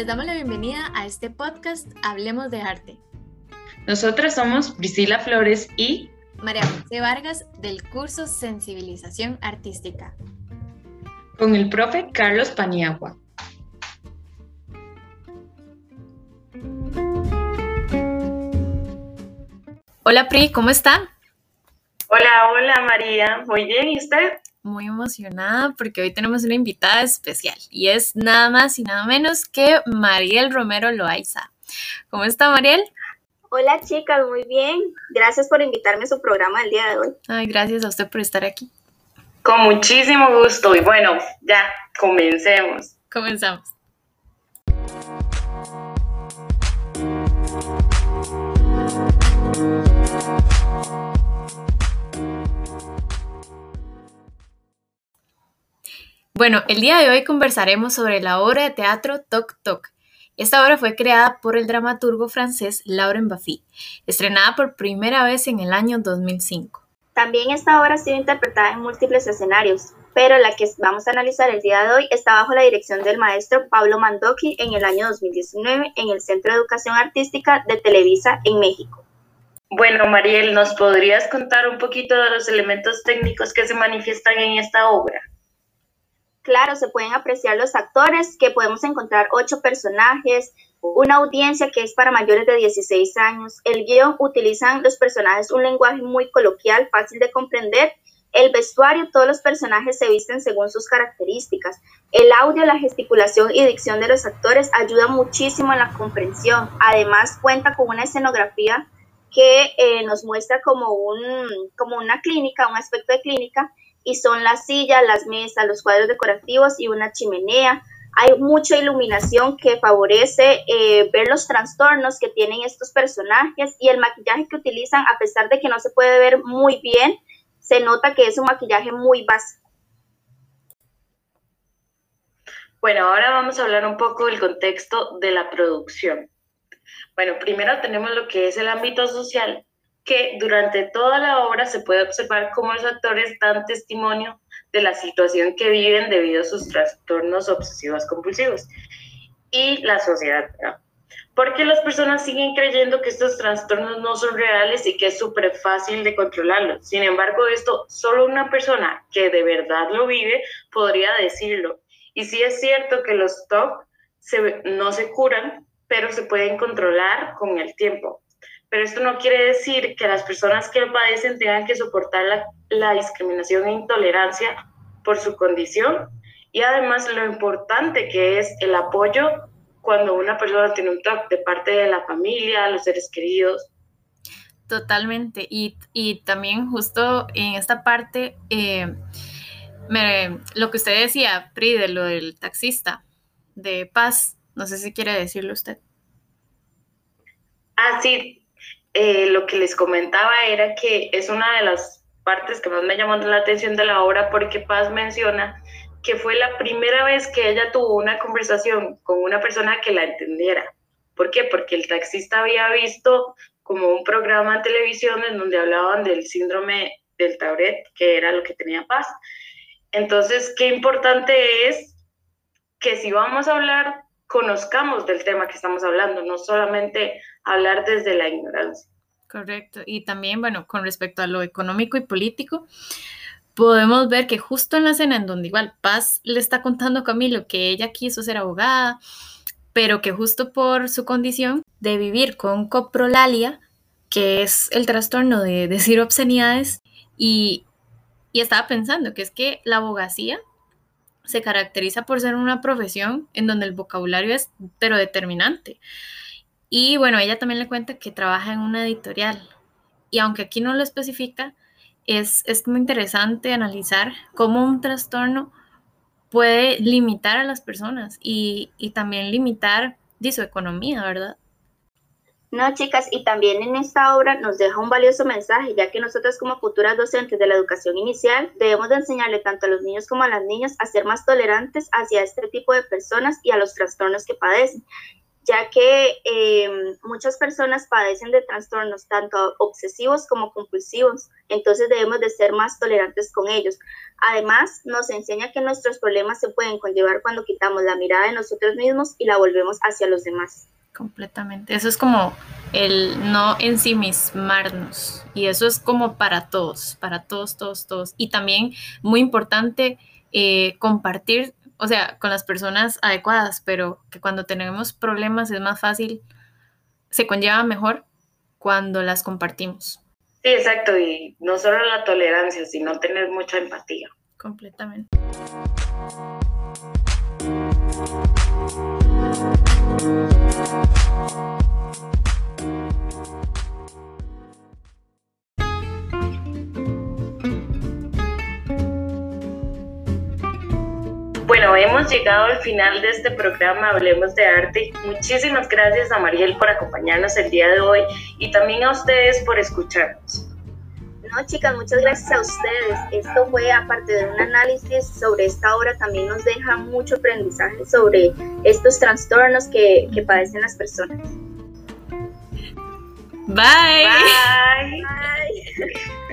Les damos la bienvenida a este podcast Hablemos de Arte. Nosotras somos Priscila Flores y María José Vargas del curso Sensibilización Artística. Con el profe Carlos Paniagua. Hola Pri, ¿cómo está? Hola, hola María, muy bien, ¿y usted? Muy emocionada porque hoy tenemos una invitada especial y es nada más y nada menos que Mariel Romero Loaiza. ¿Cómo está Mariel? Hola chicas, muy bien. Gracias por invitarme a su programa el día de hoy. Ay, gracias a usted por estar aquí. Con muchísimo gusto y bueno, ya, comencemos. Comenzamos. Bueno, el día de hoy conversaremos sobre la obra de teatro Toc Toc. Esta obra fue creada por el dramaturgo francés Lauren Baffy, estrenada por primera vez en el año 2005. También esta obra ha sido interpretada en múltiples escenarios, pero la que vamos a analizar el día de hoy está bajo la dirección del maestro Pablo Mandoki en el año 2019 en el Centro de Educación Artística de Televisa en México. Bueno, Mariel, ¿nos podrías contar un poquito de los elementos técnicos que se manifiestan en esta obra? Claro, se pueden apreciar los actores, que podemos encontrar ocho personajes, una audiencia que es para mayores de 16 años. El guion utilizan los personajes un lenguaje muy coloquial, fácil de comprender. El vestuario, todos los personajes se visten según sus características. El audio, la gesticulación y dicción de los actores ayuda muchísimo en la comprensión. Además, cuenta con una escenografía que eh, nos muestra como, un, como una clínica, un aspecto de clínica, y son las sillas, las mesas, los cuadros decorativos y una chimenea. Hay mucha iluminación que favorece eh, ver los trastornos que tienen estos personajes y el maquillaje que utilizan, a pesar de que no se puede ver muy bien, se nota que es un maquillaje muy básico. Bueno, ahora vamos a hablar un poco del contexto de la producción. Bueno, primero tenemos lo que es el ámbito social, que durante toda la obra se puede observar cómo los actores dan testimonio de la situación que viven debido a sus trastornos obsesivos compulsivos y la sociedad. Porque las personas siguen creyendo que estos trastornos no son reales y que es súper fácil de controlarlos. Sin embargo, esto solo una persona que de verdad lo vive podría decirlo. Y sí es cierto que los TOC no se curan, pero se pueden controlar con el tiempo pero esto no quiere decir que las personas que lo padecen tengan que soportar la, la discriminación e intolerancia por su condición y además lo importante que es el apoyo cuando una persona tiene un TOC de parte de la familia, los seres queridos. Totalmente. Y, y también justo en esta parte, eh, me, lo que usted decía, Pri, de lo del taxista de paz, no sé si quiere decirlo usted. Ah, sí, eh, lo que les comentaba era que es una de las partes que más me llamó la atención de la obra porque Paz menciona que fue la primera vez que ella tuvo una conversación con una persona que la entendiera. ¿Por qué? Porque el taxista había visto como un programa en televisión en donde hablaban del síndrome del Tauret, que era lo que tenía Paz. Entonces, qué importante es que si vamos a hablar, conozcamos del tema que estamos hablando, no solamente hablar desde la ignorancia. Correcto. Y también, bueno, con respecto a lo económico y político, podemos ver que justo en la escena en donde igual Paz le está contando a Camilo que ella quiso ser abogada, pero que justo por su condición de vivir con coprolalia, que es el trastorno de decir obscenidades, y, y estaba pensando que es que la abogacía se caracteriza por ser una profesión en donde el vocabulario es pero determinante. Y bueno, ella también le cuenta que trabaja en una editorial. Y aunque aquí no lo especifica, es, es muy interesante analizar cómo un trastorno puede limitar a las personas y, y también limitar su economía, ¿verdad? No, chicas, y también en esta obra nos deja un valioso mensaje, ya que nosotros como futuras docentes de la educación inicial debemos de enseñarle tanto a los niños como a las niñas a ser más tolerantes hacia este tipo de personas y a los trastornos que padecen, ya que em, muchas personas padecen de trastornos tanto obsesivos como compulsivos, entonces debemos de ser más tolerantes con ellos. Además, nos enseña que nuestros problemas se pueden conllevar cuando quitamos la mirada de nosotros mismos y la volvemos hacia los demás. Completamente. Eso es como el no ensimismarnos. Y eso es como para todos, para todos, todos, todos. Y también muy importante eh, compartir o sea, con las personas adecuadas, pero que cuando tenemos problemas es más fácil, se conlleva mejor cuando las compartimos. Sí, exacto, y no solo la tolerancia, sino tener mucha empatía. Completamente. Bueno, hemos llegado al final de este programa Hablemos de Arte. Muchísimas gracias a Mariel por acompañarnos el día de hoy y también a ustedes por escucharnos. No, chicas, muchas gracias a ustedes. Esto fue, aparte de un análisis sobre esta obra, también nos deja mucho aprendizaje sobre estos trastornos que, que padecen las personas. Bye. Bye. Bye.